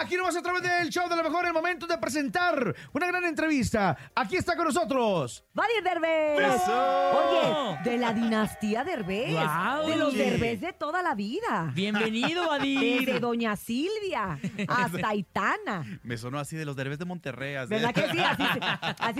Aquí nomás a través del show de lo mejor, el momento de presentar una gran entrevista. Aquí está con nosotros. Vadir Derbez. ¡Eso! Oye, de la dinastía Derbez. ¡Guau! De los Oye. Derbez de toda la vida. Bienvenido, Desde Vadir. Doña Silvia hasta Aitana. Me sonó así de los derbes de Monterrey. así. ¿Verdad que sí? Así, se-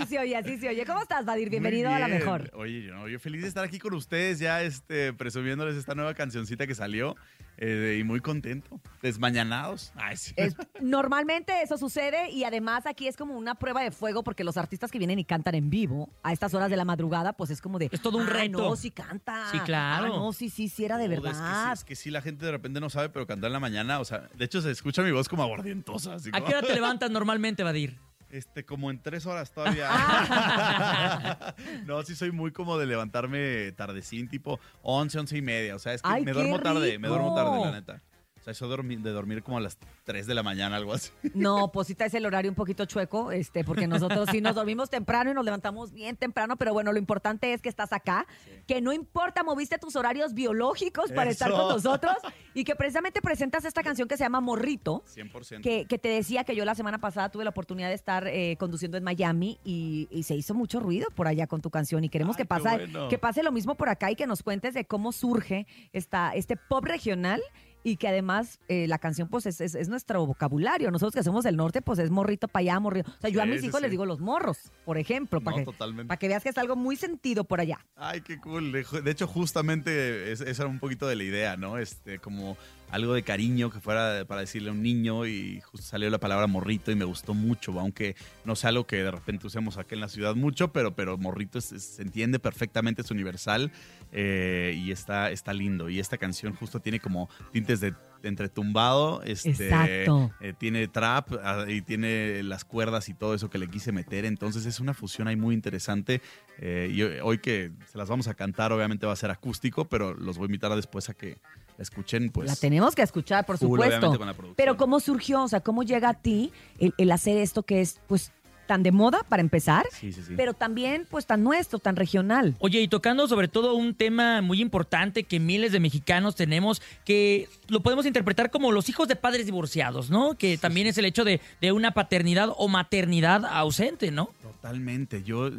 así se oye, así se oye. ¿Cómo estás, Vadir? Bienvenido a la mejor. Oye, yo, yo feliz de estar aquí con ustedes, ya este, presumiéndoles esta nueva cancioncita que salió eh, y muy contento. Desmañanados. Ay, sí. Es- normalmente eso sucede y además aquí es como una prueba de fuego porque los artistas que vienen y cantan en vivo a estas horas de la madrugada, pues es como de. Es todo un "Ah, reto". No, sí canta. Sí, claro. Ah, no, sí, sí, sí era de Joder, es que sí, verdad. Es que, sí, la gente de repente no sabe, pero cantar en la mañana, o sea, de hecho se escucha mi voz como aguardientosa. Así ¿A como, qué hora te levantas normalmente, Vadir? Este, como en tres horas todavía. no, sí soy muy como de levantarme tardecín, tipo 11, 11 y media. O sea, es que Ay, me duermo tarde, me duermo tarde, la neta. O sea, eso de dormir, de dormir como a las 3 de la mañana, algo así. No, Posita es el horario un poquito chueco, este, porque nosotros sí nos dormimos temprano y nos levantamos bien temprano, pero bueno, lo importante es que estás acá, que no importa, moviste tus horarios biológicos para estar con nosotros y que precisamente presentas esta canción que se llama Morrito. 100%. Que, que te decía que yo la semana pasada tuve la oportunidad de estar eh, conduciendo en Miami y, y se hizo mucho ruido por allá con tu canción y queremos Ay, que, pasa, qué bueno. que pase lo mismo por acá y que nos cuentes de cómo surge esta, este pop regional y que además eh, la canción pues es, es- es nuestro vocabulario. Nosotros que hacemos el norte pues es morrito para allá, morrito. O sea, yo a mis sí, hijos sí. les digo los morros, por ejemplo, para No, que, totalmente. para que veas que es algo muy sentido por allá. Ay, qué cool. De hecho, justamente es- esa era un poquito de la idea, ¿no? Este, como algo de cariño que fuera para decirle a un niño y justo salió la palabra morrito y me gustó mucho, aunque no sea algo que de repente usemos aquí en la ciudad mucho, pero, pero morrito es- es- se entiende perfectamente, es universal eh, y está, está lindo. Y esta canción justo tiene como tintes de entre tumbado, este, Exacto. eh, tiene trap ah, y tiene las cuerdas y todo eso que le quise meter. Entonces es una fusión ahí muy interesante. Eh, y hoy- que se las vamos a cantar, obviamente va a ser acústico, pero los voy a invitar a después a que la escuchen. Pues, la tenemos que escuchar, por full, supuesto. Pero ¿cómo surgió? O sea, ¿cómo llega a ti el, el hacer esto que es pues tan de moda para empezar, Sí, sí, sí. pero también pues tan nuestro, tan regional? Oye, y tocando sobre todo un tema muy importante que miles de mexicanos tenemos, que lo podemos interpretar como los hijos de padres divorciados, ¿no? Que también es el hecho de, de una paternidad o maternidad ausente, ¿no? Totalmente. Yo eh,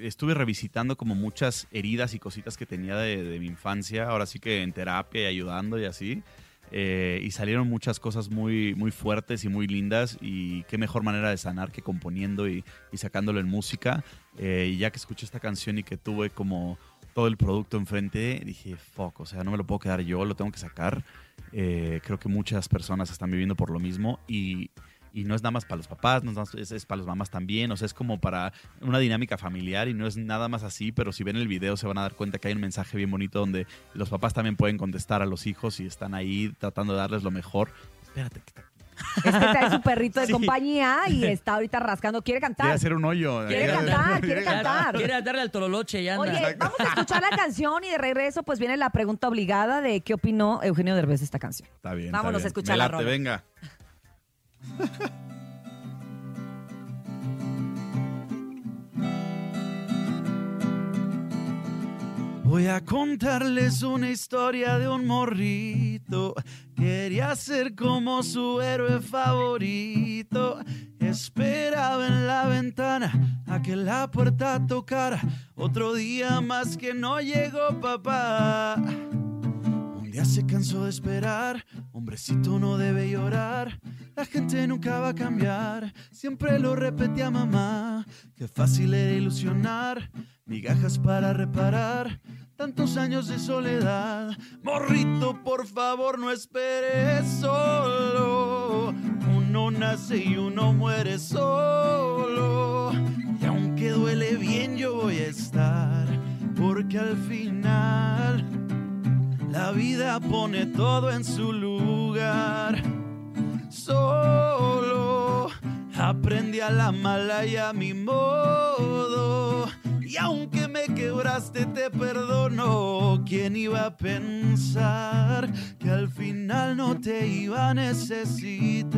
estuve revisitando como muchas heridas y cositas que tenía de, de mi infancia, ahora sí que en terapia y ayudando y así. Eh, y salieron muchas cosas muy, muy fuertes y muy lindas y qué mejor manera de sanar que componiendo y, y sacándolo en música. Eh, y ya que escuché esta canción y que tuve como todo el producto enfrente, dije, fuck, o sea, no me lo puedo quedar yo, lo tengo que sacar. Eh, creo que muchas personas están viviendo por lo mismo y, y no es nada más para los papás, no es, nada más- es, es para las mamás también, o sea, es como para una dinámica familiar y no es nada más así, pero si ven el video se van a dar cuenta que hay un mensaje bien bonito donde los papás también pueden contestar a los hijos y están ahí tratando de darles lo mejor. Espérate, que está- Es que trae su perrito de Sí. compañía y está ahorita rascando. ¿Quiere quiere cantar? hacer un hoyo. Quiere cantar, quiere cantar. Quiere darle al tololoche y anda. Oye, vamos a escuchar la canción y de regreso pues viene la pregunta obligada de qué opinó Eugenio Derbez de esta canción. Está bien. Vámonos está a bien. escuchar Me la late, rola. venga. Voy a contarles una historia de un morrito. Quería ser como su héroe favorito. Esperaba en la ventana a que la puerta tocara. Otro día más que no llegó papá. Día se cansó de esperar, hombrecito no debe llorar, la gente nunca va a cambiar, siempre lo repetía mamá, qué fácil era ilusionar, migajas para reparar, tantos años de soledad, morrito por favor no esperes solo, uno nace y uno muere solo, y aunque duele bien yo voy a estar, porque al final... La vida pone todo en su lugar. Solo aprendí a la mala y a mi modo. Y aunque me quebraste, te perdono. ¿Quién iba a pensar que al final no te iba a necesitar?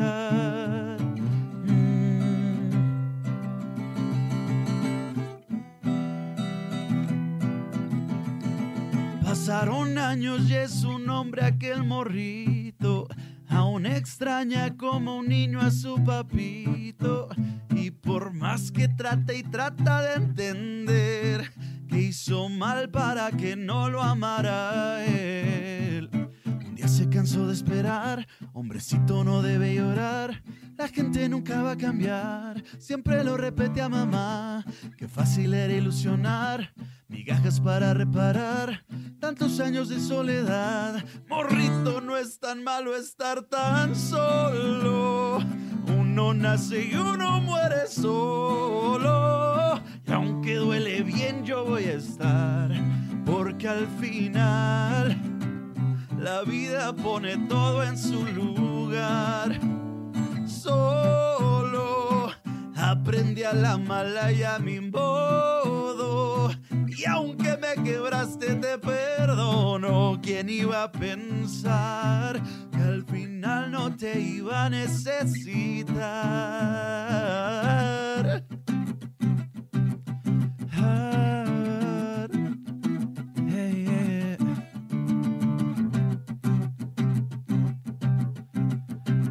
Pasaron años y es un hombre aquel morrito. Aún extraña como un niño a su papito. Y por más que trata y trata de entender que hizo mal para que no lo amara él. Un día se cansó de esperar, hombrecito no debe llorar. La gente nunca va a cambiar, siempre lo repete a mamá. Qué fácil era ilusionar, migajas para reparar tantos años de soledad. Morrito, no es tan malo estar tan solo. Uno nace y uno muere solo. Y aunque duele bien, yo voy a estar. Porque al final la vida pone todo en su lugar. Solo aprendí a la mala y a mi modo. Y aunque me quebraste, te perdono. ¿Quién iba a pensar que al final no te iba a necesitar?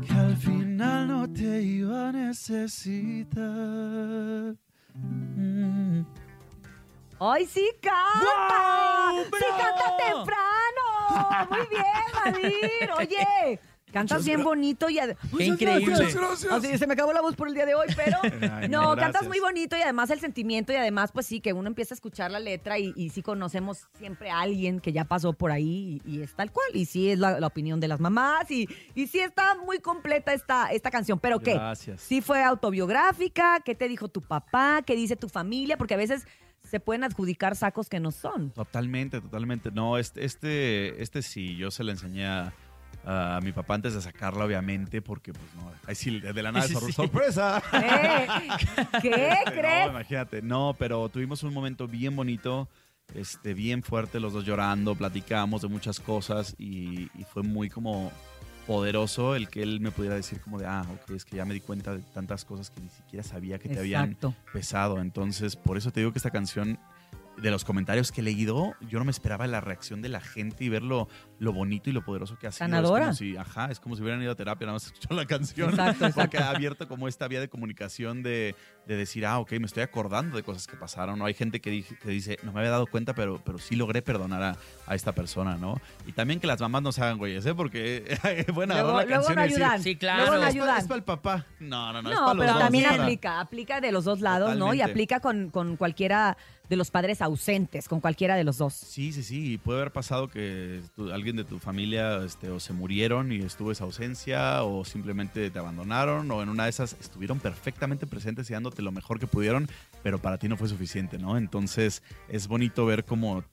Que al final no te iba a necesitar. ¡Ay, sí canta! ¡Sí canta temprano! Muy bien, Nadir. Oye, cantas bien bonito y... ad- ¡Qué increíble! Así, se me acabó la voz por el día de hoy, pero Ay, no, no, cantas gracias. muy bonito y además el sentimiento y además pues sí, que uno empieza a escuchar la letra y, y sí conocemos siempre a alguien que ya pasó por ahí y, y es tal cual y sí es la, la opinión de las mamás y, y sí está muy completa esta, esta canción, pero ¿qué? Gracias. Sí fue autobiográfica, ¿qué te dijo tu papá? ¿Qué dice tu familia? Porque a veces se pueden adjudicar sacos que no son. Totalmente, totalmente. No, este, este, este sí, yo se lo enseñé a, a mi papá antes de sacarla, obviamente, porque pues no, ahí sí, de la nada, Sí, sor- sí. sorpresa. ¿Eh? ¿Qué No, crees? imagínate. No, pero tuvimos un momento bien bonito, este, bien fuerte, los dos llorando, platicamos de muchas cosas y, y fue muy como poderoso el que él me pudiera decir como de, ah, ok, es que ya me di cuenta de tantas cosas que ni siquiera sabía que te habían pesado. Entonces, por eso te digo que esta canción, de los comentarios que he leído, yo no me esperaba la reacción de la gente y ver lo, lo bonito y lo poderoso que ha sido. Sanadora. Es como si, ajá, es como si hubieran ido a terapia, nada más escuchar la canción. Exacto, exacto. Porque ha abierto como esta vía de comunicación de, de decir, ah, ok, me estoy acordando de cosas que pasaron. ¿no? Hay gente que, dije- que dice, no me había dado cuenta, pero, pero sí logré perdonar a, a esta persona, ¿no? Y también que las mamás no se hagan güeyes, ¿eh? Porque bueno, Luego, la luego canción no y decir, ayudan. Sí, claro. Luego no Es es, para, ayudan. el papá. No, no, no, es No, para los pero dos. también Para- aplica, aplica de los dos lados, ¿no? Y Totalmente. aplica con, con cualquiera de los padres ausentes, con cualquiera de los dos. Sí, sí, sí. Y puede haber pasado que tu- alguien de tu familia este, o se murieron y estuvo esa ausencia o simplemente te abandonaron o en una de esas estuvieron perfectamente presentes y lo mejor que pudieron, pero para ti no fue suficiente, ¿no? Entonces es bonito ver cómo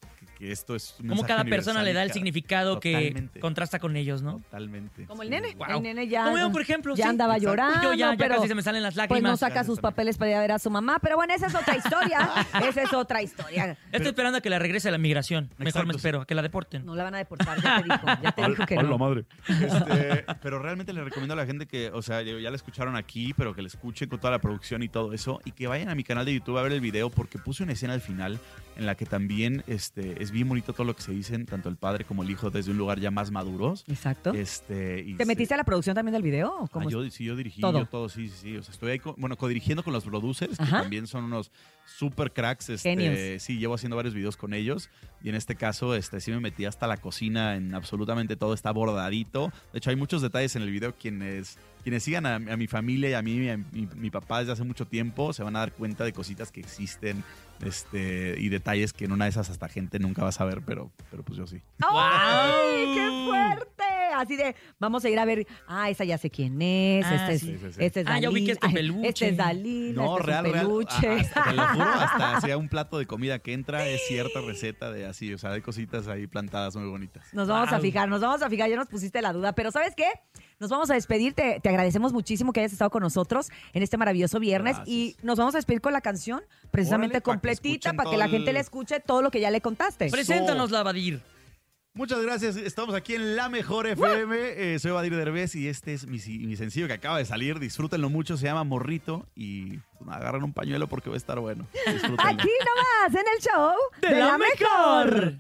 que, esto es un Como cada persona le da el significado que contrasta con ellos, ¿no? Totalmente. Como el sí. nene. Wow. El nene ya, Como yo, por ejemplo. ya sí. andaba exacto. llorando, Yo ya, ya pero casi se me salen las pues lágrimas. no saca sus papeles para ir a ver a su mamá. Pero bueno, esa es otra historia. esa es otra historia. Estoy esperando a que la regrese a la migración. Mejor me espero, a que la deporten. No la van a deportar, ya te dijo. Ya te dijo que no. madre. Este, pero realmente le recomiendo a la gente que, o sea, ya la escucharon aquí, pero que la escuchen con toda la producción y todo eso, y que vayan a mi canal de YouTube a ver el video, porque puse una escena al final en la que también este, es bien bonito todo lo que se dicen, tanto el padre como el hijo, desde un lugar ya más maduros. Exacto. Este, y ¿Te se- metiste a la producción también del video? Ah, yo, sí, yo dirigí, Todo. yo todo, sí, sí, sí. O sea, estoy ahí, bueno, codirigiendo con los producers, que también son unos super cracks. Este, Genios. Sí, llevo haciendo varios videos con ellos. Y en este caso, este, sí me metí hasta la cocina en absolutamente todo, está bordadito. De hecho, hay muchos detalles en el video. Quienes, quienes sigan a, a mi familia y a mí, a mi, mi papá desde hace mucho tiempo, se van a dar cuenta de cositas que existen este, y detalles que en una de esas hasta gente nunca va a saber, pero, pero pues yo sí. ¡Ay, qué fuerte! Así de, vamos a ir a ver, ah, esa ya sé quién es, Ah, este, es, sí, sí, sí. este es Ah, ya ubiqué Dalila, este peluche. este es Dalila, No, este real, es un real. peluche. Ah, hasta, te lo juro, hasta sea un plato de comida que entra, es cierta receta de así. O sea, hay cositas ahí plantadas muy bonitas. Nos vamos a fijar, nos vamos a fijar, ya nos pusiste la duda, pero ¿sabes qué? Nos vamos a despedir, te, te agradecemos muchísimo que hayas estado con nosotros en este maravilloso viernes Gracias. y nos vamos a despedir con la canción precisamente Órale, que completita para que la gente el- le escuche todo lo que ya le contaste. Preséntanos, Lavadir. Muchas gracias. Estamos aquí en La Mejor FM. Eh, soy Badir Derbez y este es mi, mi sencillo que acaba de salir. Disfrútenlo mucho. Se llama Morrito y pues, agarran un pañuelo porque va a estar bueno. Aquí nomás, en el show ¡De la mejor!